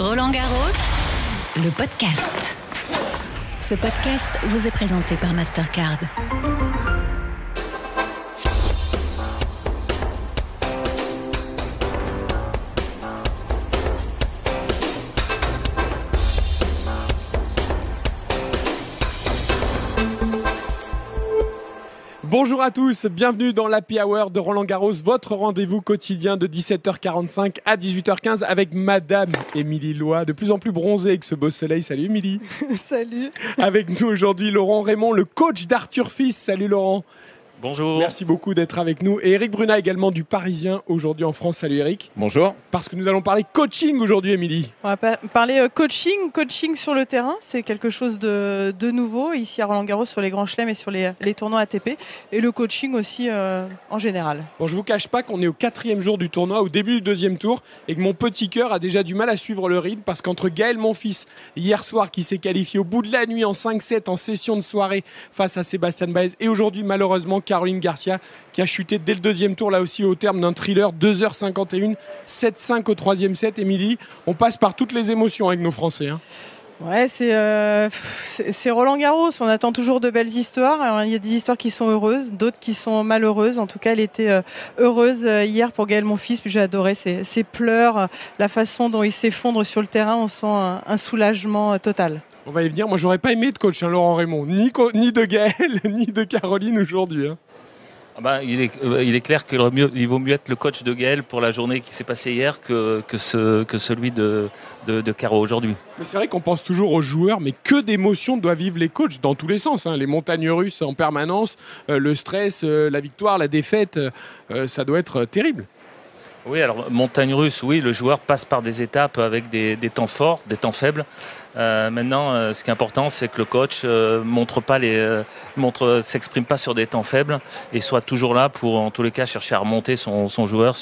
Roland Garros, le podcast. Ce podcast vous est présenté par Mastercard. Bonjour à tous, bienvenue dans l'Happy Hour de Roland Garros, votre rendez-vous quotidien de 17h45 à 18h15 avec Madame Émilie Lois, de plus en plus bronzée avec ce beau soleil. Salut Émilie. Salut. Avec nous aujourd'hui Laurent Raymond, le coach d'Arthur Fils. Salut Laurent. Bonjour. Merci beaucoup d'être avec nous. Et Eric Bruna également du Parisien aujourd'hui en France. Salut Eric. Bonjour. Parce que nous allons parler coaching aujourd'hui, Émilie. On va pa- parler euh, coaching, coaching sur le terrain. C'est quelque chose de, de nouveau ici à Roland Garros sur les grands chelems et sur les, les tournois ATP. Et le coaching aussi euh, en général. Bon, je vous cache pas qu'on est au quatrième jour du tournoi, au début du deuxième tour, et que mon petit cœur a déjà du mal à suivre le rythme parce qu'entre Gaël, mon fils, hier soir, qui s'est qualifié au bout de la nuit en 5-7 en session de soirée face à Sébastien Baez, et aujourd'hui, malheureusement, Caroline Garcia, qui a chuté dès le deuxième tour, là aussi, au terme d'un thriller, 2h51, 7-5 au troisième set. Émilie, on passe par toutes les émotions avec nos Français. hein. Ouais, c'est euh, Roland Garros. On attend toujours de belles histoires. Il y a des histoires qui sont heureuses, d'autres qui sont malheureuses. En tout cas, elle était euh, heureuse euh, hier pour Gaël, mon fils. Puis j'ai adoré ses, pleurs, la façon dont il s'effondre sur le terrain. On sent un, soulagement total. On va y venir. Moi, j'aurais pas aimé de coach, hein, Laurent Raymond, ni, de Gaël, ni de Caroline aujourd'hui. hein. Ah bah, il, est, euh, il est clair qu'il vaut mieux être le coach de Gaël pour la journée qui s'est passée hier que, que, ce, que celui de, de, de Caro aujourd'hui. Mais c'est vrai qu'on pense toujours aux joueurs, mais que d'émotions doivent vivre les coachs dans tous les sens. hein. Les montagnes russes en permanence, euh, le stress, euh, la victoire, la défaite, ça doit être terrible. Oui, alors montagne russe, oui, le joueur passe par des étapes avec des, temps forts, des temps faibles. Euh, maintenant, euh, ce qui est important, c'est que le coach euh, montre pas les, euh, montre, s'exprime pas sur des temps faibles et soit toujours là pour, en tous les cas, chercher à remonter son, joueur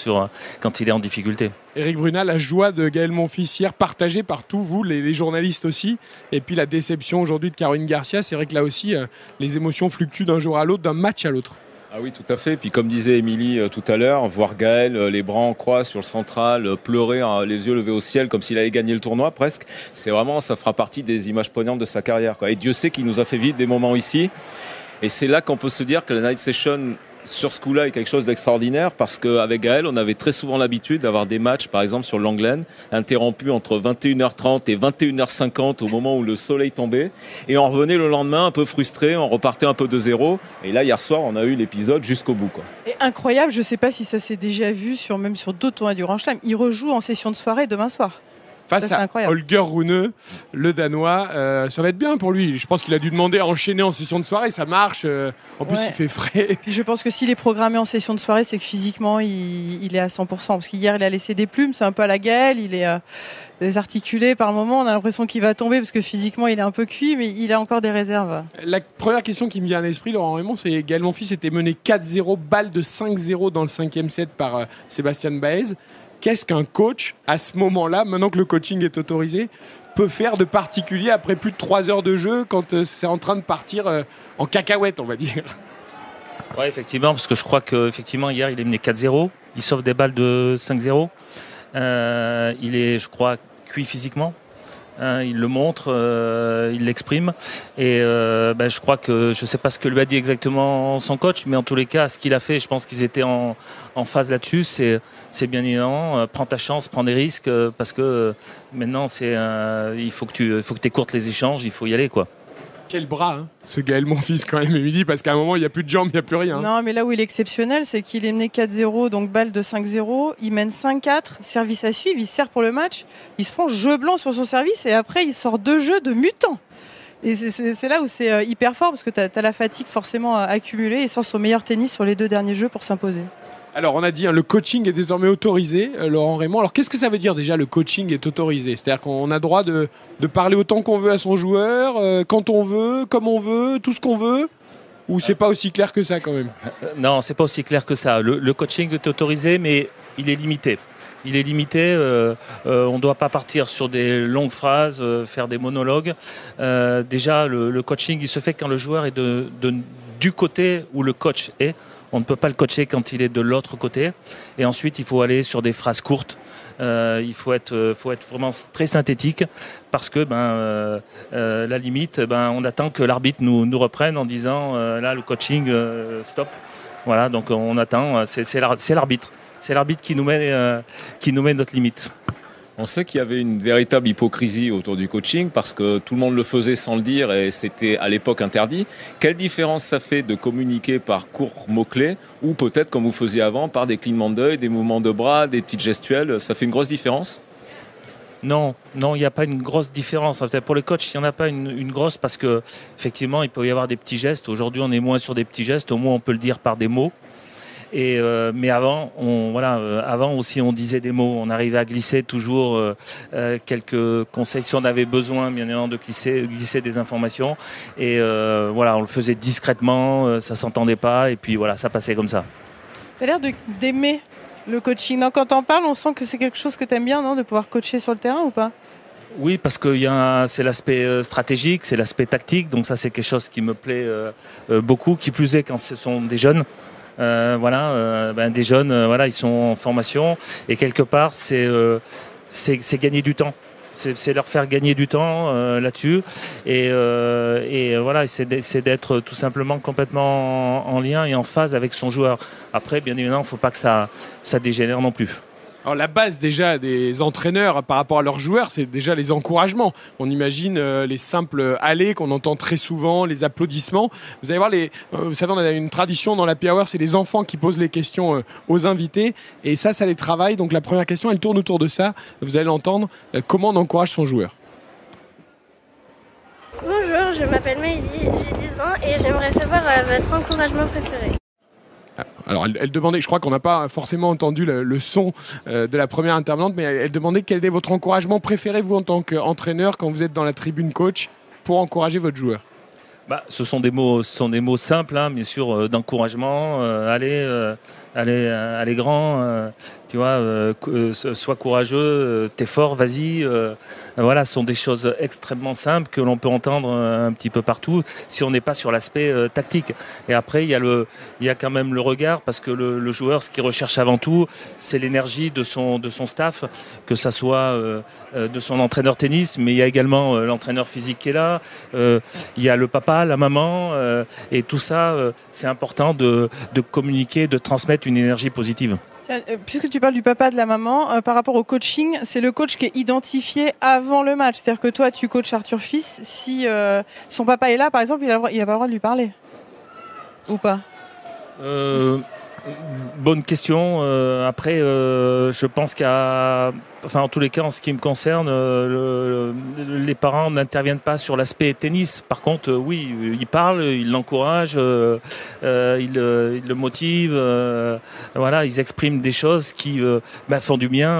quand il est en difficulté. Éric Brunat, la joie de Gaël Monfils hier, partagée par tous vous, les, les journalistes aussi. Et puis la déception aujourd'hui de Caroline Garcia, c'est vrai que là aussi, les émotions fluctuent d'un jour à l'autre, d'un match à l'autre. Ah oui, tout à fait. Puis comme disait Émilie euh, tout à l'heure, voir Gaël, euh, les bras en croix sur le central, euh, pleurer, hein, les yeux levés au ciel, comme s'il avait gagné le tournoi presque, c'est vraiment, ça fera partie des images poignantes de sa carrière. Et Dieu sait qu'il nous a fait vivre des moments ici. Et c'est là qu'on peut se dire que la night session sur ce coup-là est quelque chose d'extraordinaire parce qu'avec Gaël, on avait très souvent l'habitude d'avoir des matchs, par exemple sur Langlen, interrompus entre 21h30 et 21h50 au moment où le soleil tombait. Et on revenait le lendemain un peu frustré, on repartait un peu de zéro. Et là, hier soir, on a eu l'épisode jusqu'au bout. Et incroyable, je ne sais pas si ça s'est déjà vu sur même sur d'autres tournois du Grand Chelem. Il rejoue en session de soirée demain soir. Face Ça, à. Holger Rune, le Danois, euh, ça va être bien pour lui. Je pense qu'il a dû demander à enchaîner en session de soirée, ça marche. euh, en plus, il fait frais. Puis je pense que s'il est programmé en session de soirée, c'est que physiquement, il, il est à 100%. Parce qu'hier, il a laissé des plumes, c'est un peu à la Gaëlle, il est euh, désarticulé par moment. On a l'impression qu'il va tomber parce que physiquement, il est un peu cuit, mais il a encore des réserves. La première question qui me vient à l'esprit, Laurent Raymond, c'est Gaël Monfils était mené 4-0, balle de 5-0 dans le cinquième set par Sébastien Baez. Qu'est-ce qu'un coach, à ce moment-là, maintenant que le coaching est autorisé, peut faire de particulier après plus de 3 heures de jeu quand euh, c'est en train de partir euh, en cacahuète, on va dire? Oui, effectivement, parce que je crois qu'effectivement, hier, il est mené 4-0. Il sauve des balles de 5-0. Euh, il est, je crois, cuit physiquement. Hein, il le montre, euh, il l'exprime. Et euh, ben, je crois que je ne sais pas ce que lui a dit exactement son coach, mais en tous les cas, ce qu'il a fait, je pense qu'ils étaient en, en phase là-dessus. C'est, c'est bien évident. Euh, prends ta chance, prends des risques, parce que maintenant, c'est, il faut que tu écourtes les échanges, il faut y aller. quoi. Quel bras, hein, ce Gaël Monfils quand même, Émilie, parce qu'à un moment, il n'y a plus de jambes, il n'y a plus rien. Non, mais là où il est exceptionnel, c'est qu'il est mené 4-0, donc balle de 5-0. Il mène 5-4, service à suivre, il sert pour le match. Il se prend jeu blanc sur son service et après, il sort deux jeux de mutant. Et c'est- là où c'est euh, hyper fort parce que tu as, la fatigue forcément euh, accumulée et sort son meilleur tennis sur les deux derniers jeux pour s'imposer. Alors, on a dit, hein, le coaching est désormais autorisé, euh, Laurent Raymond. Alors, qu'est-ce que ça veut dire déjà, le coaching est autorisé? C'est-à-dire qu'on a droit de, parler autant qu'on veut à son joueur, euh, quand on veut, comme on veut, tout ce qu'on veut? Ou c'est pas aussi clair que ça quand même? Euh, Non, c'est pas aussi clair que ça. Le, coaching est autorisé, mais il est limité. Il est limité. on ne doit pas partir sur des longues phrases, faire des monologues. Déjà, le, coaching, il se fait quand le joueur est de- du côté où le coach est. On ne peut pas le coacher quand il est de l'autre côté. Et ensuite, il faut aller sur des phrases courtes. Euh, il faut être, faut être vraiment très synthétique parce que ben, euh, euh, la limite, ben, on attend que l'arbitre nous, reprenne en disant là le coaching stop. Voilà, donc on attend. C'est l'arbitre, c'est l'arbitre qui qui nous met notre limite. On sait qu'il y avait une véritable hypocrisie autour du coaching parce que tout le monde le faisait sans le dire et c'était à l'époque interdit. Quelle différence ça fait de communiquer par courts mots-clés ou peut-être comme vous faisiez avant par des clignements d'œil, des mouvements de bras, des petites gestuelles? Ça fait une grosse différence? Non, il n'y a pas une grosse différence. Pour les coachs, il n'y en a pas une, une, grosse parce que effectivement, il peut y avoir des petits gestes. Aujourd'hui, on est moins sur des petits gestes. Au moins, on peut le dire par des mots. Et euh, mais avant, on, voilà, euh, avant aussi, on disait des mots. On arrivait à glisser toujours euh, quelques conseils si on avait besoin, bien évidemment, de glisser, glisser des informations. Et voilà, on le faisait discrètement, ça s'entendait pas, et puis voilà, ça passait comme ça. Tu as l'air d'aimer le coaching. Non, quand on parle, on sent que c'est quelque chose que tu aimes bien, non, de pouvoir coacher sur le terrain ou pas? Oui, parce que c'est l'aspect stratégique, c'est l'aspect tactique, donc ça c'est quelque chose qui me plaît beaucoup, qui plus est quand ce sont des jeunes. Euh, voilà, euh, ben, des jeunes, euh, voilà, ils sont en formation et quelque part, c'est gagner du temps c'est leur faire gagner du temps là-dessus. Et, voilà, c'est d'être tout simplement complètement en, en, lien et en phase avec son joueur. Après, bien évidemment, il ne faut pas que ça dégénère non plus. Alors la base déjà des entraîneurs par rapport à leurs joueurs, c'est déjà les encouragements. On imagine euh, les simples allées qu'on entend très souvent, les applaudissements. Vous allez voir, euh, vous savez, on a une tradition dans la Power, c'est les enfants qui posent les questions euh, aux invités. Et ça, ça les travaille. Donc la première question, elle tourne autour de ça. Vous allez l'entendre. comment on encourage son joueur? Bonjour, je m'appelle Maëlie, j'ai 10 ans et j'aimerais savoir votre encouragement préféré. Alors, elle, demandait, je crois qu'on n'a pas forcément entendu le, son euh, de la première intervenante, mais elle, demandait quel est votre encouragement préféré, vous, en tant qu'entraîneur, quand vous êtes dans la tribune coach, pour encourager votre joueur? Bah, ce sont des mots, ce sont des mots simples, hein, bien sûr, euh, d'encouragement. Euh, allez, allez, allez grand, tu vois, sois courageux, t'es fort, vas-y. voilà, ce sont des choses extrêmement simples que l'on peut entendre un petit peu partout si on n'est pas sur l'aspect tactique. Et après, il y, a le, y a quand même le regard parce que le, joueur, ce qu'il recherche avant tout, c'est l'énergie de son, de son staff, que ça soit de son entraîneur tennis, mais il y a également l'entraîneur physique qui est là. il y a le papa, la maman, et tout ça, c'est important de, de communiquer, de transmettre une énergie positive. Euh, puisque tu parles du papa, de la maman, euh, par rapport au coaching, c'est le coach qui est identifié avant le match. C'est-à-dire que toi, tu coaches Arthur Fils. Si euh, son papa est là, par exemple, il n'a pas le droit de lui parler. Ou pas? Bonne question. après, je pense qu'à enfin en tous les cas en ce qui me concerne, euh, les parents n'interviennent pas sur l'aspect tennis. Par contre, euh, oui, ils parlent, ils l'encouragent, euh, ils, le motivent, voilà, ils expriment des choses qui bah, font du bien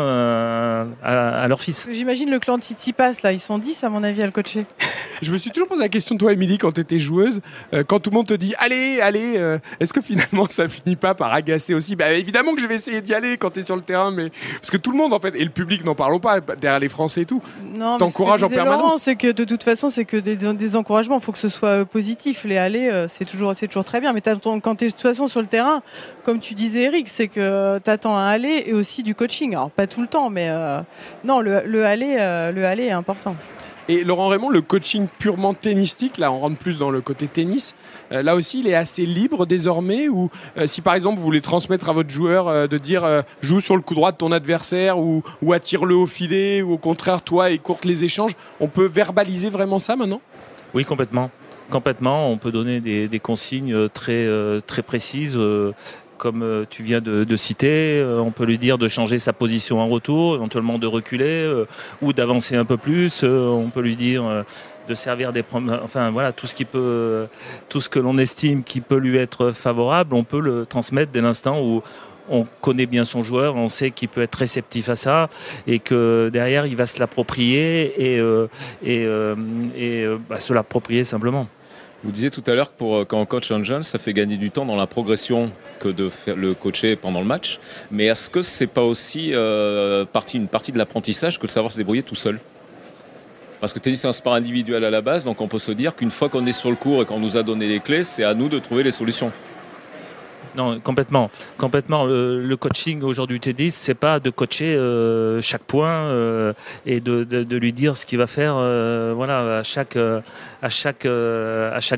à, leur fils. J'imagine le clan de passe là, ils sont 10 à mon avis à le coacher. Je me suis toujours posé la question, toi Émilie, quand tu étais joueuse, quand tout le monde te dit allez, allez, est-ce que finalement ça finit pas par agacer aussi? Bah, Évidemment que je vais essayer d'y aller quand tu es sur le terrain, mais parce que tout le monde en fait, et le public n'en parlons pas, derrière les Français et tout. Non, T'encourages en permanence. C'est que de toute façon, c'est que des, encouragements, il faut que ce soit euh, positif. Les aller, euh, c'est toujours, c'est toujours très bien. Mais quand tu es de toute façon sur le terrain, comme tu disais, Eric, c'est que tu attends un aller et aussi du coaching. Alors, pas tout le temps, mais euh, non, le, le aller, le aller est important. Et Laurent Raymond, le coaching purement tennistique, là on rentre plus dans le côté tennis, euh, là aussi il est assez libre désormais ou euh, si par exemple vous voulez transmettre à votre joueur euh, de dire joue sur le coup droit de ton adversaire ou, attire-le au filet ou au contraire toi écourte les échanges, on peut verbaliser vraiment ça maintenant? Oui complètement. Complètement, on peut donner des, consignes très, très précises comme euh, tu viens de, citer. Euh, on peut lui dire de changer sa position en retour, éventuellement de reculer euh, ou d'avancer un peu plus. on peut lui dire de servir des enfin voilà tout ce qui peut tout ce que l'on estime qui peut lui être favorable on peut le transmettre dès l'instant où on connaît bien son joueur, on sait qu'il peut être réceptif à ça et que derrière il va se l'approprier et, bah, se l'approprier simplement. Vous disiez tout à l'heure que pour, euh, quand on coach un jeune, ça fait gagner du temps dans la progression que de faire le coacher pendant le match. Mais est-ce que c'est pas aussi euh, une partie de l'apprentissage que de savoir se débrouiller tout seul? Parce que tennis c'est un sport individuel à la base, donc on peut se dire qu'une fois qu'on est sur le cours et qu'on nous a donné les clés, c'est à nous de trouver les solutions. Non, complètement. Complètement. Le, coaching aujourd'hui du tennis, c'est pas de coacher euh, chaque point euh, et de, lui dire ce qu'il va faire. Euh, voilà, à chaque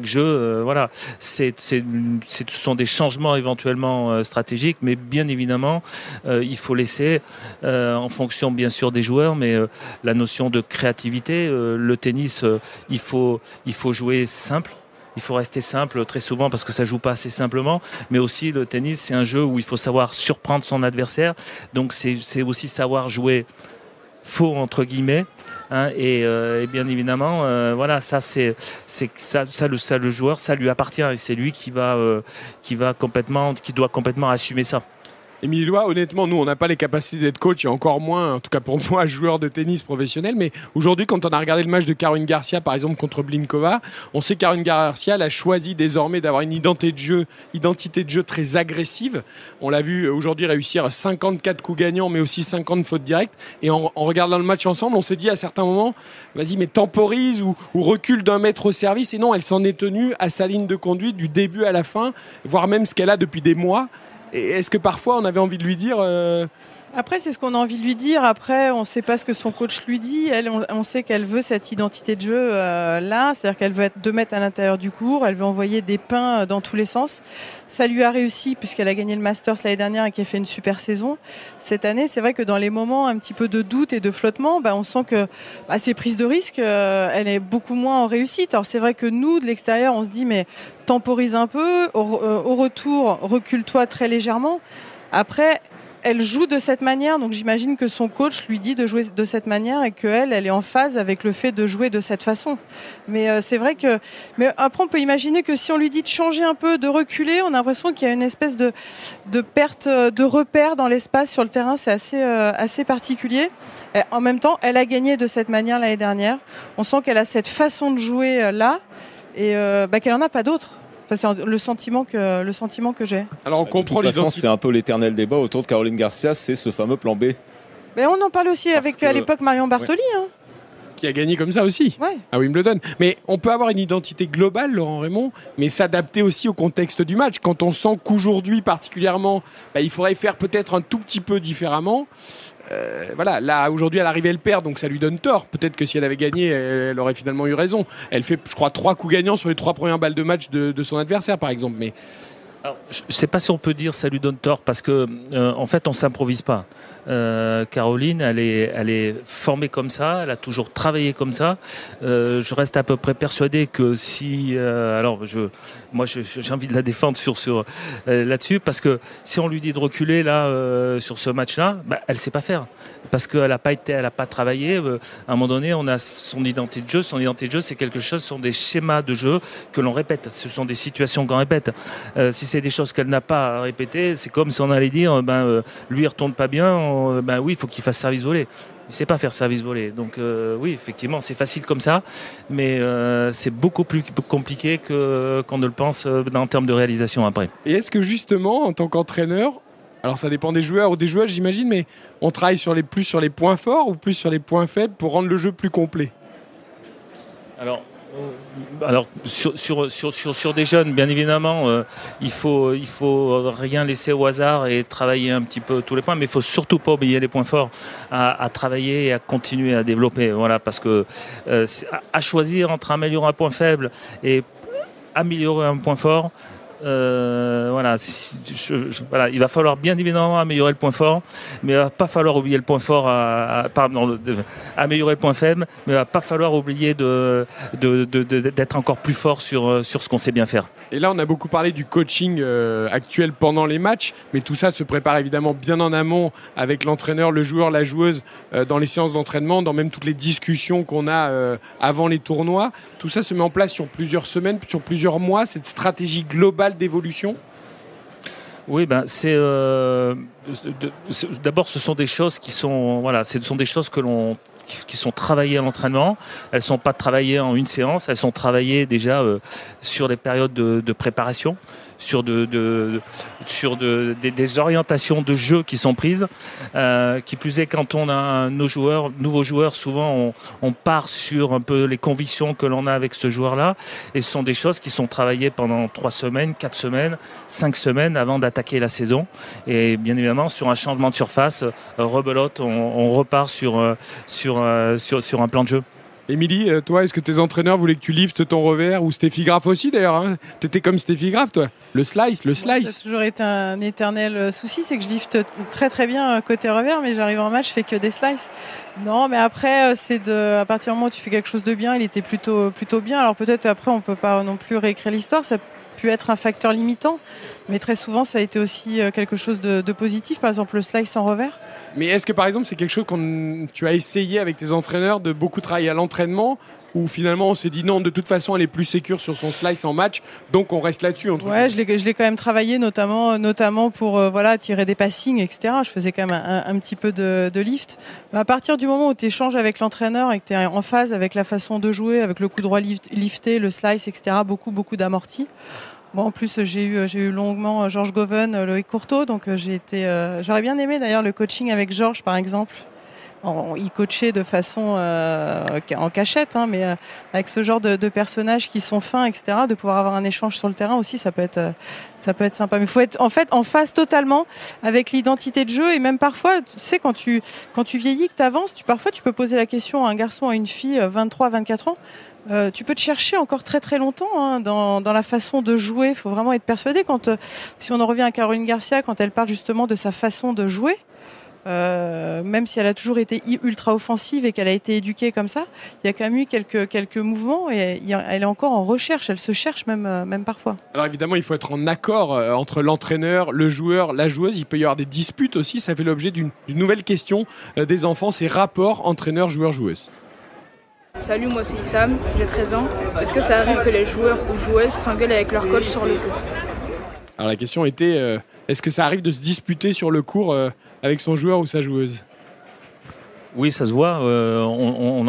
jeu. voilà, c'est c'est ce sont des changements éventuellement stratégiques, mais bien évidemment, il faut laisser en fonction bien sûr des joueurs, mais la notion de créativité. le tennis, il faut jouer simple il faut rester simple très souvent parce que ça joue pas assez simplement. Mais aussi le tennis, c'est un jeu où il faut savoir surprendre son adversaire. Donc c'est aussi savoir jouer faux entre guillemets. Hein, euh, et, bien évidemment, euh, voilà, ça c'est ça, ça, le, ça le joueur, ça lui appartient et c'est lui qui va euh, qui va complètement, qui doit complètement assumer ça. Émilie Lois, honnêtement, nous, on n'a pas les capacités d'être coach et encore moins, en tout cas pour moi, joueur de tennis professionnel. Mais aujourd'hui, quand on a regardé le match de Caroline Garcia, par exemple, contre Blinkova, on sait que Caroline Garcia a choisi désormais d'avoir une identité de jeu, identité de jeu très agressive. On l'a vu aujourd'hui réussir 54 coups gagnants, mais aussi 50 fautes directes. Et en, regardant le match ensemble, on s'est dit à certains moments, vas-y, mais temporise ou, ou recule d'un mètre au service. Et non, elle s'en est tenue à sa ligne de conduite du début à la fin, voire même ce qu'elle a depuis des mois. Est-ce que parfois on avait envie de lui dire euh, après, c'est ce qu'on a envie de lui dire. Après, on ne sait pas ce que son coach lui dit. Elle, on, sait qu'elle veut cette identité de jeu euh, là, c'est-à-dire qu'elle veut être 2 mètres à l'intérieur du cours. Elle veut envoyer des pains euh, dans tous les sens. Ça lui a réussi puisqu'elle a gagné le Masters l'année dernière et qu'elle fait une super saison. Cette année, c'est vrai que dans les moments un petit peu de doute et de flottement, bah, on sent que bah, ses prises de risque, elle est beaucoup moins en réussite. Alors c'est vrai que nous, de l'extérieur, on se dit mais temporise un peu. Au, au retour, recule-toi très légèrement. Après, elle joue de cette manière, donc j'imagine que son coach lui dit de jouer de cette manière et qu'elle, elle est en phase avec le fait de jouer de cette façon. Mais euh, c'est vrai que, mais après on peut imaginer que si on lui dit de changer un peu, de reculer, on a l'impression qu'il y a une espèce de, de perte de repère dans l'espace sur le terrain. C'est assez, euh, assez particulier. en même temps, elle a gagné de cette manière l'année dernière. On sent qu'elle a cette façon de jouer euh, là et bah, qu'elle en a pas d'autre c'est le sentiment que, le sentiment que j'ai. Alors on comprend De toute c'est un peu l'éternel débat autour de Caroline Garcia, c'est ce fameux plan B. Mais on en parlait aussi avec à l'époque Marion Bartoli. Hein. Qui a gagné comme ça aussi à Wimbledon. Mais on peut avoir une identité globale, Laurent Raymond, mais s'adapter aussi au contexte du match. Quand on sent qu'aujourd'hui, particulièrement, bah, il faudrait faire peut-être un tout petit peu différemment. Euh, voilà, là aujourd'hui, à l'arrivée, elle perd, donc ça lui donne tort. Peut-être que si elle avait gagné, elle, aurait finalement eu raison. Elle fait, je crois, trois coups gagnants sur les trois premières balles de match de, de son adversaire, par exemple. Mais je ne sais pas si on peut dire ça lui donne tort parce que euh, en fait on s'improvise pas. Euh, Caroline, elle est, formée comme ça, elle a toujours travaillé comme ça. Euh, je reste à peu près persuadé que si, alors moi j'ai envie de la défendre sur, là-dessus parce que si on lui dit de reculer là sur ce match-là, bah, elle sait pas faire parce qu'elle n'a pas été, elle a pas travaillé. à un moment donné, on a son identité de jeu. Son identité de jeu, c'est quelque chose, ce sont des schémas de jeu que l'on répète. Ce sont des situations qu'on répète. C'est des choses qu'elle n'a pas à répéter, c'est comme si on allait dire, ben, euh, lui il retourne pas bien, ben oui, il faut qu'il fasse service volé. Il sait pas faire service volé. Donc euh, oui, effectivement, c'est facile comme ça, mais euh, c'est beaucoup plus compliqué qu'on ne le pense en termes de réalisation après. Et est-ce que justement, en tant qu'entraîneur, alors ça dépend des joueurs ou des joueurs, j'imagine, mais on travaille sur les, plus sur les points forts ou plus sur les points faibles pour rendre le jeu plus complet? Alors, alors sur, sur, sur, sur, des jeunes, bien évidemment, euh, il faut il faut rien laisser au hasard et travailler un petit peu tous les points, mais il faut surtout pas oublier les points forts à, travailler et à continuer à développer. Voilà, parce que euh, à choisir entre améliorer un point faible et améliorer un point fort, euh, voilà, il va falloir bien évidemment améliorer le point fort, mais il va pas falloir oublier le point fort, à, pardon, améliorer le point faible, mais il va pas falloir oublier d'être encore plus fort sur, sur ce qu'on sait bien faire. Et là, on a beaucoup parlé du coaching euh, actuel pendant les matchs, mais tout ça se prépare évidemment bien en amont avec l'entraîneur, le joueur, la joueuse, euh, dans les séances d'entraînement, dans même toutes les discussions qu'on a avant les tournois. Tout ça se met en place sur plusieurs semaines, sur plusieurs mois, cette stratégie globale d'évolution? Oui, ben c'est euh, d'abord ce sont des choses qui sont voilà, ce sont des choses qui, sont travaillées à l'entraînement. Elles sont pas travaillées en une séance, elles sont travaillées déjà euh, sur des périodes de, préparation sur, de, sur de, des, orientations de jeu qui sont prises. Euh, qui plus est, quand on a nos joueurs, nouveaux joueurs, souvent on, part sur un peu les convictions que l'on a avec ce joueur-là. Et ce sont des choses qui sont travaillées pendant trois semaines, quatre semaines, cinq semaines avant d'attaquer la saison. Et bien évidemment, sur un changement de surface, euh, rebelote, on, repart euh, sur un plan de jeu. Émilie, euh, toi, est-ce que tes entraîneurs voulaient que tu liftes ton revers ou Stéphie Graff aussi d'ailleurs hein? T'étais comme Stéphie Graff, toi Le slice, le slice. Ça a toujours été un éternel euh, souci, c'est que je lifte très très bien euh, côté revers, mais j'arrive en match, je fais que des slices. Non, mais après, c'est de, à partir du moment où tu fais quelque chose de bien, il était plutôt, plutôt bien. Alors peut-être après, on peut pas non plus réécrire l'histoire, ça a pu être un facteur limitant, mais très souvent, ça a été aussi quelque chose de, de positif. Par exemple, le slice en revers. Mais est-ce que par exemple, c'est quelque chose que tu as essayé avec tes entraîneurs de beaucoup travailler à l'entraînement ou finalement on s'est dit non, de toute façon, elle est plus sécure sur son slice en match, donc on reste là-dessus Ouais, je l'ai, je l'ai quand même travaillé, notamment, notamment pour euh, voilà tirer des passings, etc. Je faisais quand même un, un petit peu de, de lift. Mais à partir du moment où tu échanges avec l'entraîneur et que tu es en phase avec la façon de jouer, avec le coup droit lift- lifté, le slice, etc. Beaucoup, beaucoup d'amortis. Bon, en plus, j'ai eu, j'ai eu longuement euh, Georges Goven, euh, Loïc Courteau, donc euh, j'ai été. j'aurais bien aimé d'ailleurs le coaching avec Georges, par exemple. En- il coachait de façon en cachette, hein, mais avec ce genre de, personnages qui sont fins, etc. De pouvoir avoir un échange sur le terrain aussi, ça peut être, ça peut être sympa. Mais il faut être en fait en phase totalement avec l'identité de jeu et même parfois, tu sais, quand tu quand tu vieillis, que tu avances, tu parfois tu peux poser la question à un garçon, à une fille, euh, 23, 24 ans. Euh, tu peux te chercher encore très très longtemps hein, dans, dans la façon de jouer. Il faut vraiment être persuadé. Quand, euh, si on en revient à Caroline Garcia, quand elle parle justement de sa façon de jouer, euh, même si elle a toujours été ultra offensive et qu'elle a été éduquée comme ça, il y a quand même eu quelques, quelques mouvements et elle est encore en recherche. Elle se cherche même, même parfois. Alors évidemment, il faut être en accord entre l'entraîneur, le joueur, la joueuse. Il peut y avoir des disputes aussi. Ça fait l'objet d'une nouvelle question des enfants, c'est rapport entraîneur-joueur-joueuse. Salut, moi c'est Issam, j'ai 13 ans. Est-ce que ça arrive que les joueurs ou joueuses s'engueulent avec leur coach sur le cours Alors la question était, euh, est-ce que ça arrive de se disputer sur le cours euh, avec son joueur ou sa joueuse? Oui, ça se voit. euh, on, on-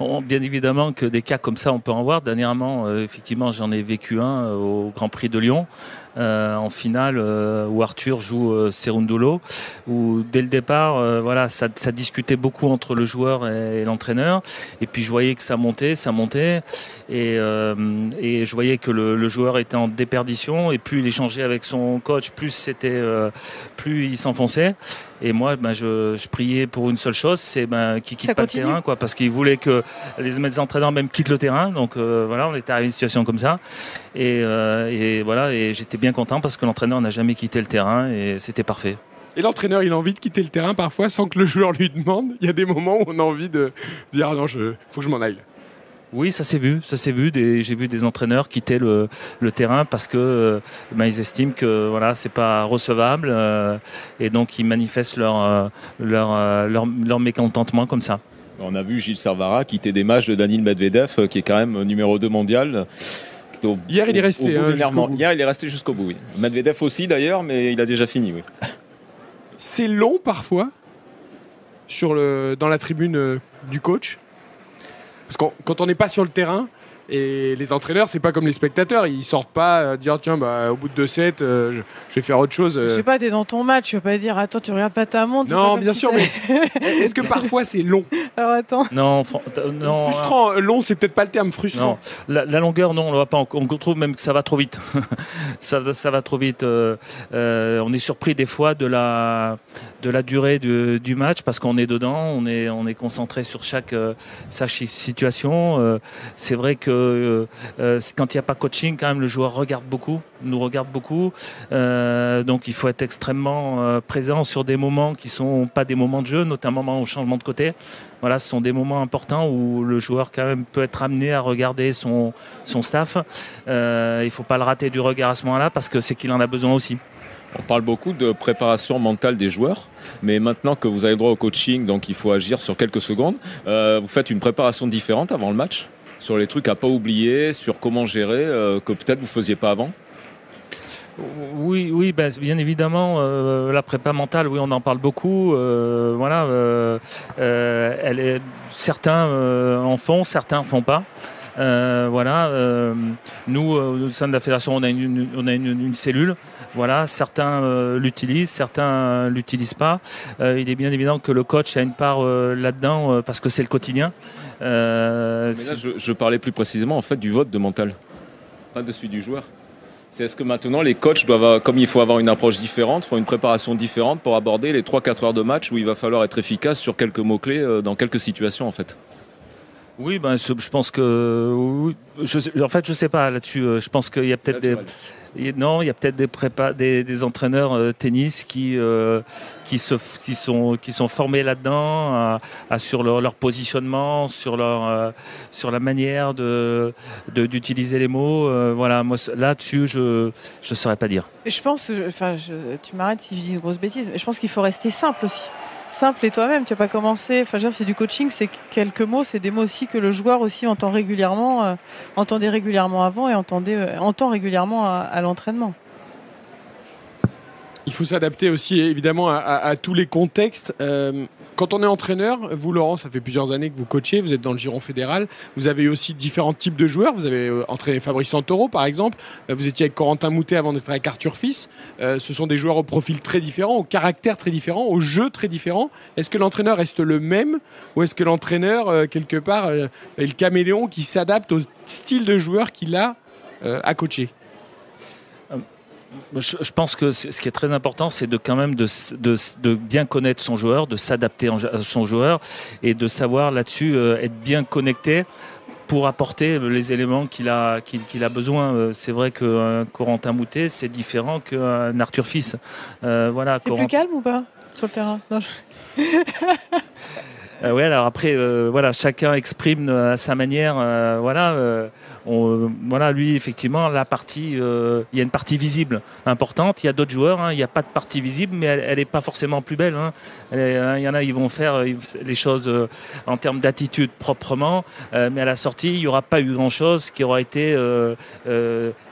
on- on- bien évidemment que des cas comme ça, on peut en voir. Dernièrement, euh, effectivement, j'en ai vécu un euh, au Grand Prix de Lyon, euh, en finale, euh, où Arthur joue euh, Serundolo, où dès le départ, voilà, ça, ça discutait beaucoup entre le joueur et, et l'entraîneur. Et puis je voyais que ça montait, ça montait, et, et je voyais que le, le joueur était en déperdition. Et plus il échangeait avec son coach, plus c'était, plus il s'enfonçait. Et moi, ben, je, je priais pour une seule chose, c'est ben, qu'il quitte Ça pas continue. le terrain, quoi, parce qu'il voulait que les mes entraîneurs même quittent le terrain. Donc euh, voilà, on était arrivé à une situation comme ça. Et, euh, et voilà, et j'étais bien content parce que l'entraîneur n'a jamais quitté le terrain et c'était parfait. Et l'entraîneur, il a envie de quitter le terrain parfois sans que le joueur lui demande. Il y a des moments où on a envie de dire ah non, je faut que je m'en aille. Oui, ça s'est vu, ça s'est vu. J'ai vu des entraîneurs quitter le, le terrain parce que euh, ben, ils estiment que voilà, c'est pas recevable euh, et donc ils manifestent leur euh, leur, leur leur mécontentement comme ça. On a vu Gilles Servara quitter des matchs de Daniil Medvedev, qui est quand même numéro 2 mondial. Au- Hier, il est resté, hein, jusqu'au bout. Hier, il est resté jusqu'au bout. Oui. Medvedev aussi d'ailleurs, mais il a déjà fini. Oui. C'est long parfois sur le, dans la tribune euh, du coach. Parce que quand on n'est pas sur le terrain, et les entraîneurs, c'est pas comme les spectateurs. Ils sortent pas euh, dire tiens, bah, au bout de 2-7, euh, je, je vais faire autre chose. euh. Je sais pas, t'es dans ton match, tu vas pas dire attends, tu regardes pas ta montre. Non, bien si sûr, mais est-ce que parfois c'est long Alors attends. Non, euh, non. Frustrant, euh, long, c'est peut-être pas le terme frustrant. Non, la, la longueur, non, on ne va pas. On, on trouve même que ça va trop vite. ça, va- ça va trop vite. euh, euh, on est surpris des fois de la, de la durée du, du match parce qu'on est dedans, on est, on est concentré sur chaque, euh, chaque situation. Euh, c'est vrai que euh, euh, quand il n'y a pas coaching, quand même, le joueur regarde beaucoup, nous regarde beaucoup. Euh, donc il faut être extrêmement présent sur des moments qui sont pas des moments de jeu, notamment au changement de côté. Voilà, ce sont des moments importants où le joueur quand même peut être amené à regarder son, staff. Il faut pas le rater du regard à ce moment-là parce que c'est qu'il en a besoin aussi. On parle beaucoup de préparation mentale des joueurs, mais maintenant que vous avez le droit au coaching, donc il faut agir sur quelques secondes, vous faites une préparation différente avant le match? Sur les trucs à pas oublier, sur comment gérer, euh, que peut-être vous faisiez pas avant? Oui, oui, ben, bien évidemment, euh, la prépa mentale, oui, on en parle beaucoup. euh, voilà, certains en font, certains en font pas. Euh, voilà, euh, nous, au sein de la fédération, on a une, on a une, cellule. Voilà, certains l'utilisent, certains l'utilisent pas. il est bien évident que le coach a une part là-dedans parce que c'est le quotidien. Mais là, je, je, parlais plus précisément en fait du vote de mental, pas de celui du joueur. C'est est-ce que maintenant les coachs doivent, comme il faut avoir une approche différente, font une préparation différente pour aborder les 3-4 heures de match où il va falloir être efficace sur quelques mots-clés euh, dans quelques situations en fait? Oui, ben, je pense que. Je, en fait, je sais pas là-dessus. Euh, je pense qu'il y a peut-être des. Non, il y a peut-être des, prépa, des, entraîneurs euh, tennis qui, euh, qui, se, qui, sont, qui sont formés là-dedans, sur leur, positionnement, sur, leur, sur la manière de, d'utiliser les mots. voilà, moi là-dessus, je ne saurais pas dire. Je pense, enfin, tu m'arrêtes si je dis une grosse bêtise, mais je pense qu'il faut rester simple aussi simple et toi-même. Tu n'as pas commencé. Enfin, c'est du coaching, c'est quelques mots, c'est des mots aussi que le joueur aussi entend régulièrement, euh, entendait régulièrement avant et entendait, euh, entend régulièrement à l'entraînement. Il faut s'adapter aussi évidemment à, tous les contextes. Euh, quand on est entraîneur, vous Laurent, ça fait plusieurs années que vous coachez, vous êtes dans le giron fédéral, vous avez aussi différents types de joueurs, vous avez euh, entraîné Fabrice Santoro par exemple, euh, vous étiez avec Corentin Moutet avant d'être avec Arthur Fils, ce sont des joueurs au profil très différent, au caractère très différent, au jeu très différent. Est-ce que l'entraîneur reste le même ou est-ce que l'entraîneur, quelque part, est le caméléon qui s'adapte au style de joueur qu'il a à coacher? Je, pense que ce qui est très important, c'est de quand même de, de, bien connaître son joueur, de s'adapter à son joueur et de savoir là-dessus euh, être bien connecté pour apporter les éléments qu'il a, qu'il, a besoin. Euh, c'est vrai qu'un Corentin Moutet, c'est différent qu'un Arthur Fils. Euh, voilà, c'est plus calme ou pas sur le terrain? oui, alors après, voilà, chacun exprime à sa manière. voilà voilà, lui, effectivement, la partie, euh, il y a une partie visible importante. Il y a d'autres joueurs, hein, il n'y a pas de partie visible, mais elle n'est pas forcément plus belle. Hein. Hein, il y en a, ils vont faire euh, les choses euh, en termes d'attitude proprement, mais à la sortie, il n'y aura pas eu grand-chose qui aura été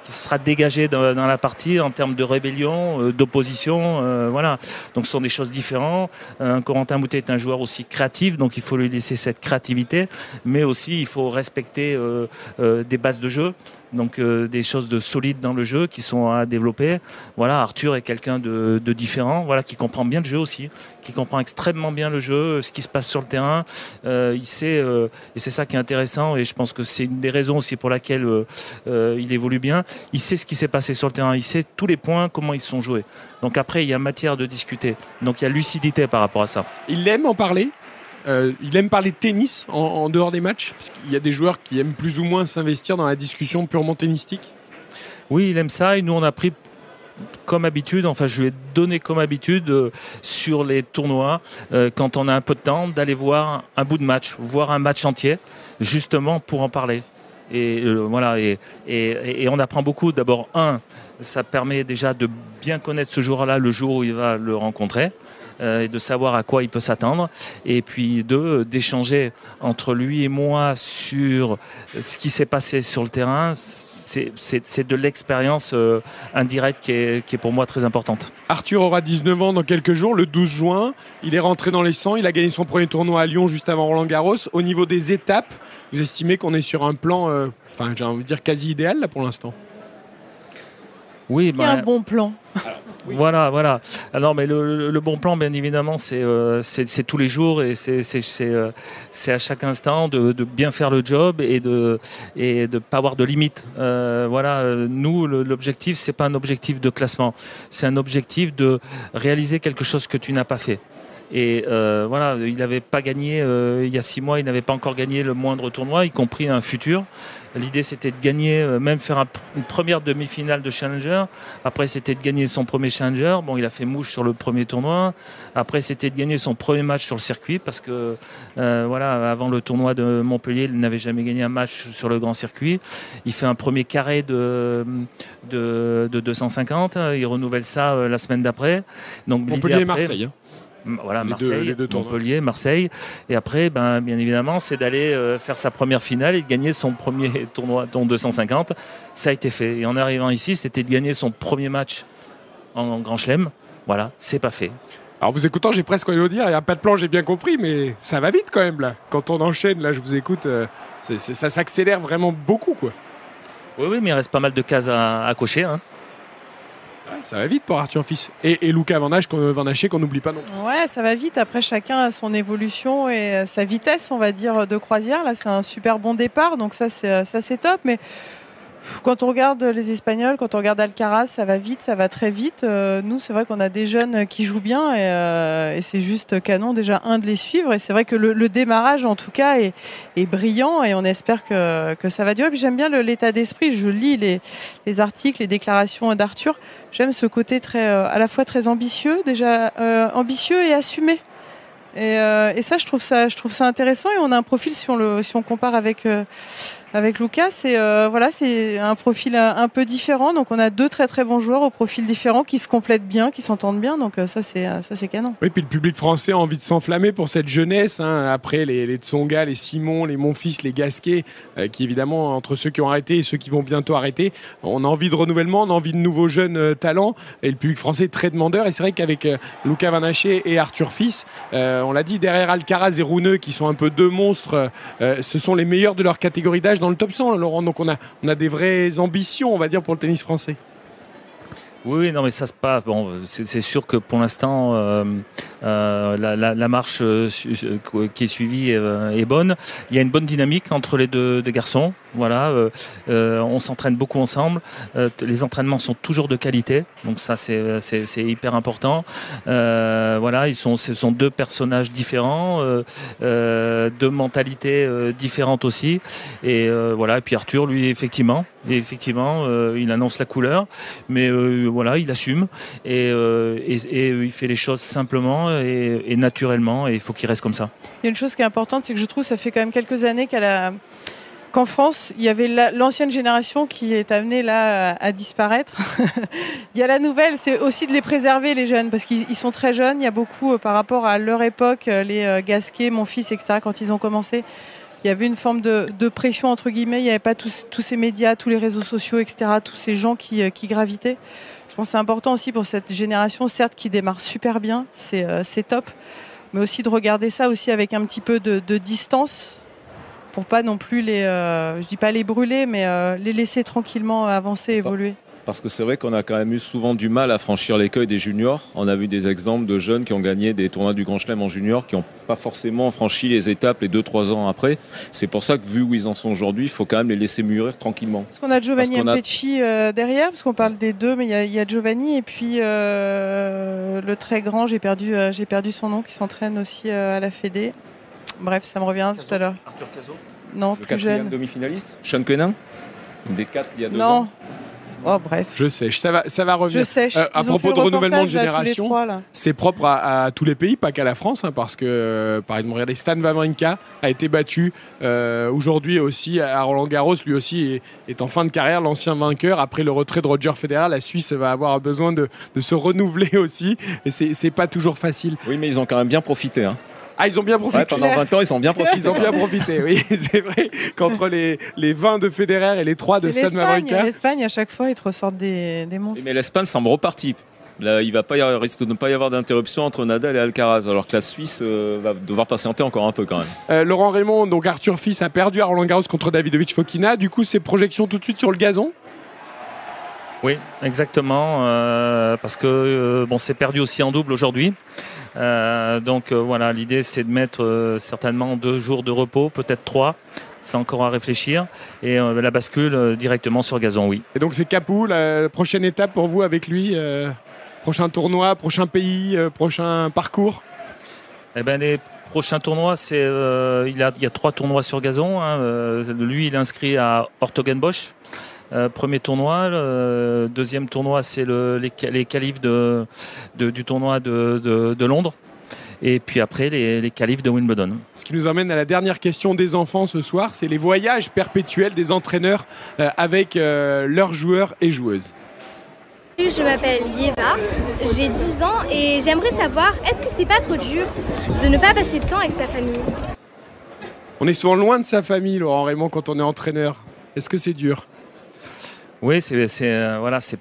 qui sera dégagé dans, la partie en termes de rébellion, d'opposition. voilà. Donc ce sont des choses différentes. Corentin Moutet est un joueur aussi créatif, donc il faut lui laisser cette créativité, mais aussi il faut respecter des bases de jeu, donc euh, des choses de solides dans le jeu qui sont à développer. Voilà, Arthur est quelqu'un de, différent, voilà, qui comprend bien le jeu aussi, qui comprend extrêmement bien le jeu, ce qui se passe sur le terrain. Euh, il sait, euh, et c'est ça qui est intéressant, et je pense que c'est une des raisons aussi pour laquelle il évolue bien. Il sait ce qui s'est passé sur le terrain, il sait tous les points, comment ils sont joués. Donc après, il y a matière de discuter. Donc il y a lucidité par rapport à ça. Il aime en parler? Euh, il aime parler de tennis en, dehors des matchs parce qu'il y a des joueurs qui aiment plus ou moins s'investir dans la discussion purement tennistique. Oui, il aime ça et nous on a pris comme habitude, enfin je lui ai donné comme habitude euh, sur les tournois, euh, quand on a un peu de temps, d'aller voir un bout de match, voir un match entier, justement pour en parler. Et voilà, et, et, on apprend beaucoup. D'abord, un, ça permet déjà de bien connaître ce joueur-là le jour où il va le rencontrer. Euh, et de savoir à quoi il peut s'attendre. Et puis deux, d'échanger entre lui et moi sur ce qui s'est passé sur le terrain. C'est de l'expérience euh, indirecte qui est, qui est pour moi très importante. Arthur aura 19 ans dans quelques jours, le 12 juin. Il est rentré dans les 100. Il a gagné son premier tournoi à Lyon juste avant Roland Garros. Au niveau des étapes, vous estimez qu'on est sur un plan, euh, enfin j'ai envie de dire quasi idéal là pour l'instant? Oui, bah, un bon plan? Voilà, voilà. Alors, mais le, bon plan, bien évidemment, c'est euh, tous les jours et c'est euh, à chaque instant de, bien faire le job et de et de pas avoir de limites. Euh, voilà, nous, l'objectif, c'est pas un objectif de classement, c'est un objectif de réaliser quelque chose que tu n'as pas fait. Et voilà, il n'avait pas gagné, il y a six mois, il n'avait pas encore gagné le moindre tournoi, y compris un futur. L'idée, c'était de gagner, euh, même faire une première demi-finale de Challenger. Après, c'était de gagner son premier Challenger. Bon, il a fait mouche sur le premier tournoi. Après, c'était de gagner son premier match sur le circuit parce que, euh, voilà, avant le tournoi de Montpellier, il n'avait jamais gagné un match sur le grand circuit. Il fait un premier carré de, de, 250. Il renouvelle ça euh, la semaine d'après. Donc, Montpellier-Marseille. Hein voilà, Marseille, Montpellier, Marseille. Et après, ben, bien évidemment, c'est d'aller euh, faire sa première finale et de gagner son premier tournoi, dont 250. Ça a été fait. Et en arrivant ici, c'était de gagner son premier match en Grand Chelem. Voilà, c'est pas fait. Alors vous écoutant, j'ai presque envie de dire, il n'y a pas de plan, j'ai bien compris, mais ça va vite quand même là. Quand on enchaîne, là, je vous écoute, euh, ça s'accélère vraiment beaucoup quoi. Oui, oui, mais il reste pas mal de cases à, à cocher. hein. Ça va vite pour Arthur Fils. Et, et Lucas Van qu'on n'oublie pas non. plus. Ouais, ça va vite. Après, chacun a son évolution et euh, sa vitesse, on va dire, de croisière. Là, c'est un super bon départ, donc ça, c'est euh, ça, c'est top. Mais quand on regarde les Espagnols, quand on regarde Alcaraz, ça va vite, ça va très vite. Euh, nous, c'est vrai qu'on a des jeunes qui jouent bien et, euh, et c'est juste canon déjà un de les suivre. Et c'est vrai que le, démarrage, en tout cas, est, brillant et on espère que, ça va durer. J'aime bien l'état d'esprit. Je lis les, les articles, les déclarations d'Arthur. J'aime ce côté très, euh, à la fois très ambitieux, déjà ambitieux et assumé. Et, ça, je trouve ça, intéressant. Et on a un profil, si on, compare avec, avec Lucas, c'est euh, voilà, c'est un profil un, un peu différent. Donc on a deux très très bons joueurs au profil différent qui se complètent bien, qui s'entendent bien. Donc euh, ça, c'est euh, ça, c'est canon. Oui, puis le public français a envie de s'enflammer pour cette jeunesse. hein. Après les, les Tsonga, les Simon, les Monfils, les Gasquet, euh, qui évidemment, entre ceux qui ont arrêté et ceux qui vont bientôt arrêter, on a envie de renouvellement, on a envie de nouveaux jeunes euh, talents. Et le public français est très demandeur. Et c'est vrai qu'avec euh, Lucas Van Haché et Arthur Fils, euh, on l'a dit, derrière Alcaraz et Rouneux, qui sont un peu deux monstres, euh, ce sont les meilleurs de leur catégorie d'âge dans le top 100, Laurent. Donc on a, on a des vraies ambitions, on va dire, pour le tennis français. Oui, non, mais ça se passe. Bon, c'est sûr que pour l'instant, euh, euh, la, marche euh, qui est suivie est bonne. Il y a une bonne dynamique entre les deux garçons. Voilà, euh, euh, on s'entraîne beaucoup ensemble. Euh, les entraînements sont toujours de qualité, donc ça c'est hyper important. Voilà, ils sont ce sont deux personnages différents, deux mentalités différentes aussi. Et voilà, puis Arthur, lui, effectivement, effectivement, il annonce la couleur mais voilà, il assume et, et, il fait les choses simplement et, naturellement et il faut qu'il reste comme ça. Il y a une chose qui est importante, c'est que je trouve ça fait quand même quelques années qu'à la- qu'en France, il y avait la- l'ancienne génération qui est amenée là à, à disparaître. il y a la nouvelle, c'est aussi de les préserver les jeunes parce qu'ils ils sont très jeunes. Il y a beaucoup euh, par rapport à leur époque, euh, les euh, Gasquet, mon fils, etc. Quand ils ont commencé, il y avait une forme de, pression entre guillemets. Il n'y avait pas tous, ces médias, tous les réseaux sociaux, etc. Tous ces gens qui, euh, gravitaient. Je pense que c'est important aussi pour cette génération, certes qui démarre super bien, c'est euh, top, mais aussi de regarder ça aussi avec un petit peu de distance pour pas non plus les, euh, je dis pas les brûler, mais euh, les laisser tranquillement avancer, évoluer. Parce que c'est vrai qu'on a quand même eu souvent du mal à franchir l'écueil des juniors. On a vu des exemples de jeunes qui ont gagné des tournois du Grand Chelem en junior, qui n'ont pas forcément franchi les étapes les 2-3 ans après. C'est pour ça que vu où ils en sont aujourd'hui, il faut quand même les laisser mûrir tranquillement. Parce qu'on a Giovanni a- euh, derrière, parce qu'on parle des deux, mais il y a- il y, a Giovanni et puis euh, le très grand, j'ai perdu, j'ai perdu son nom, qui s'entraîne aussi à la Fédé. Bref, ça me revient tout à l'heure. Arthur Cazot Non, Le plus jeune. demi-finaliste, Sean Kenin, des quatre il y a deux Non. ans. Oh, bref. Je sais, ça va, ça va revenir. Je sèche. Euh, à Ils propos de le renouvellement de génération. C'est propre à, à tous les pays, pas qu'à la France, hein, parce que, euh, par exemple, regardez, Stan Wawrinka a été battu euh, aujourd'hui aussi à Roland Garros, lui aussi est, est en fin de carrière, l'ancien vainqueur. Après le retrait de Roger Federer, la Suisse va avoir besoin de, de se renouveler aussi, et c'est c'est pas toujours facile. Oui, mais ils ont quand même bien profité. hein. Ah, ils ont bien Ouais, profité. pendant 20 ans, ils ont bien profité. Ils ont bien profité, oui, c'est vrai qu'entre les, les 20 de Federer et les 3 de C'est Stan l'Espagne. Wawrinka, L'Espagne, à chaque fois, ils te ressortent des, des monstres. Mais l'Espagne semble reparti. Là, il va pas y avoir, risque de ne pas y avoir d'interruption entre Nadal et Alcaraz, alors que la Suisse euh, va devoir patienter encore un peu quand même. Euh, Laurent Raymond, donc Arthur Fils a perdu à Roland Garros contre Davidovich Fokina. Du coup, ses projections tout de suite sur le gazon? Oui, exactement, euh, parce que euh, bon, c'est perdu aussi en double aujourd'hui. Euh, donc euh, voilà, l'idée c'est de mettre euh, certainement deux jours de repos, peut-être trois. C'est encore à réfléchir. Et euh, la bascule euh, directement sur gazon, oui. Et donc c'est Capou, la prochaine étape pour vous avec lui euh, Prochain tournoi, prochain pays, prochain parcours? Eh ben, les prochains tournois, c'est il, a, il y a trois tournois sur gazon. hein. Lui, il est inscrit à Ortogenbosch. Euh, premier tournoi, deuxième tournoi, c'est le, les, les qualifs de, de- du tournoi de, de- de Londres. Et puis après, les, les qualifs de Wimbledon. Ce qui nous emmène à la dernière question des enfants ce soir, c'est les voyages perpétuels des entraîneurs euh, avec euh, leurs joueurs et joueuses. Je m'appelle Yeva, j'ai 10 ans et j'aimerais savoir, est-ce que c'est pas trop dur de ne pas passer de temps avec sa famille? On est souvent loin de sa famille, Laurent Raymond, quand on est entraîneur. Est-ce que c'est dur? Oui, c'est euh, voilà, c'est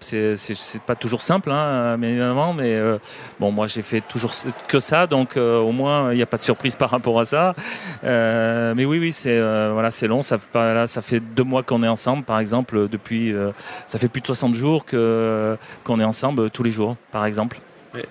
pas toujours simple, hein, évidemment, mais euh, bon, moi j'ai fait toujours que ça, donc euh, au moins il n'y a pas de surprise par rapport à ça. Euh, mais oui, oui, c'est euh, voilà, c'est long. Ça là, ça fait deux mois qu'on est ensemble, par exemple, depuis. ça fait plus de 60 jours que qu'on est ensemble tous les jours, par exemple.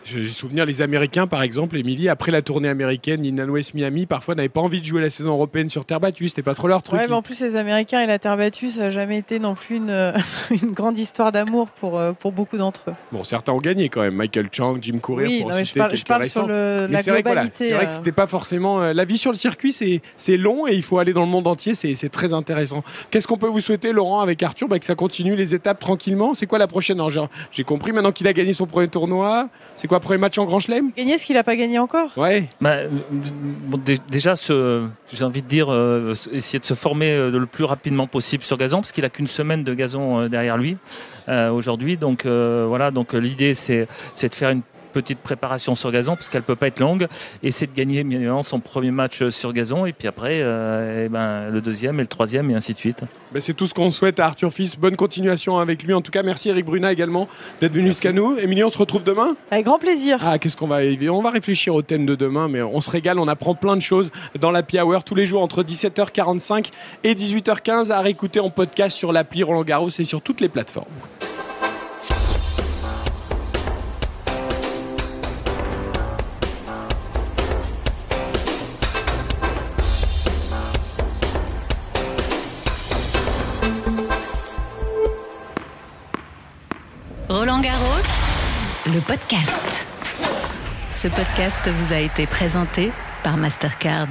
J'ai souvenir, les Américains, par exemple, Émilie, après la tournée américaine, Indian West Miami, parfois n'avaient pas envie de jouer la saison européenne sur terre battue. C'était pas trop leur truc. Ouais, mais en plus, les Américains et la terre battue, ça n'a jamais été non plus une, une grande histoire d'amour pour, euh, pour beaucoup d'entre eux. Bon, certains ont gagné quand même. Michael Chang, Jim Courier, Oui, pour non, mais je citer parle, je parle sur le, la c'est vrai que voilà, globalité. c'est vrai que euh, c'était pas forcément euh, la vie sur le circuit, c'est c'est long et il faut aller dans le monde entier, c'est c'est très intéressant. Qu'est-ce qu'on peut vous souhaiter, Laurent, avec Arthur, Bah, que ça continue les étapes tranquillement? C'est quoi la prochaine? Alors, J'ai compris maintenant qu'il a gagné son premier tournoi. C'est quoi premier match en Grand Chelem Gagner ce qu'il n'a pas gagné encore Ouais. Bah, euh, bon, déjà, j'ai envie de dire, euh, essayer de se former euh, le plus rapidement possible sur gazon, parce qu'il a qu'une semaine de gazon derrière lui euh, aujourd'hui. Donc euh, voilà, donc l'idée c'est de faire une petite préparation sur gazon, parce qu'elle peut pas être longue, et c'est de gagner évidemment son premier match sur gazon, et puis après, euh, eh ben, le deuxième et le troisième, et ainsi de suite. Bah, c'est tout ce qu'on souhaite à Arthur Fils. Bonne continuation avec lui. En tout cas, merci Eric Bruna également d'être venu jusqu'à nous. Émilie, on se retrouve demain? Avec grand plaisir. Ah, qu'est-ce qu'on va On va réfléchir au thème de demain, mais on se régale, on apprend plein de choses dans l'Happy Hour tous les jours entre 17h45 et 18h15 à réécouter en podcast sur l'appli Roland Garros et sur toutes les plateformes. Podcast. Ce podcast vous a été présenté par Mastercard.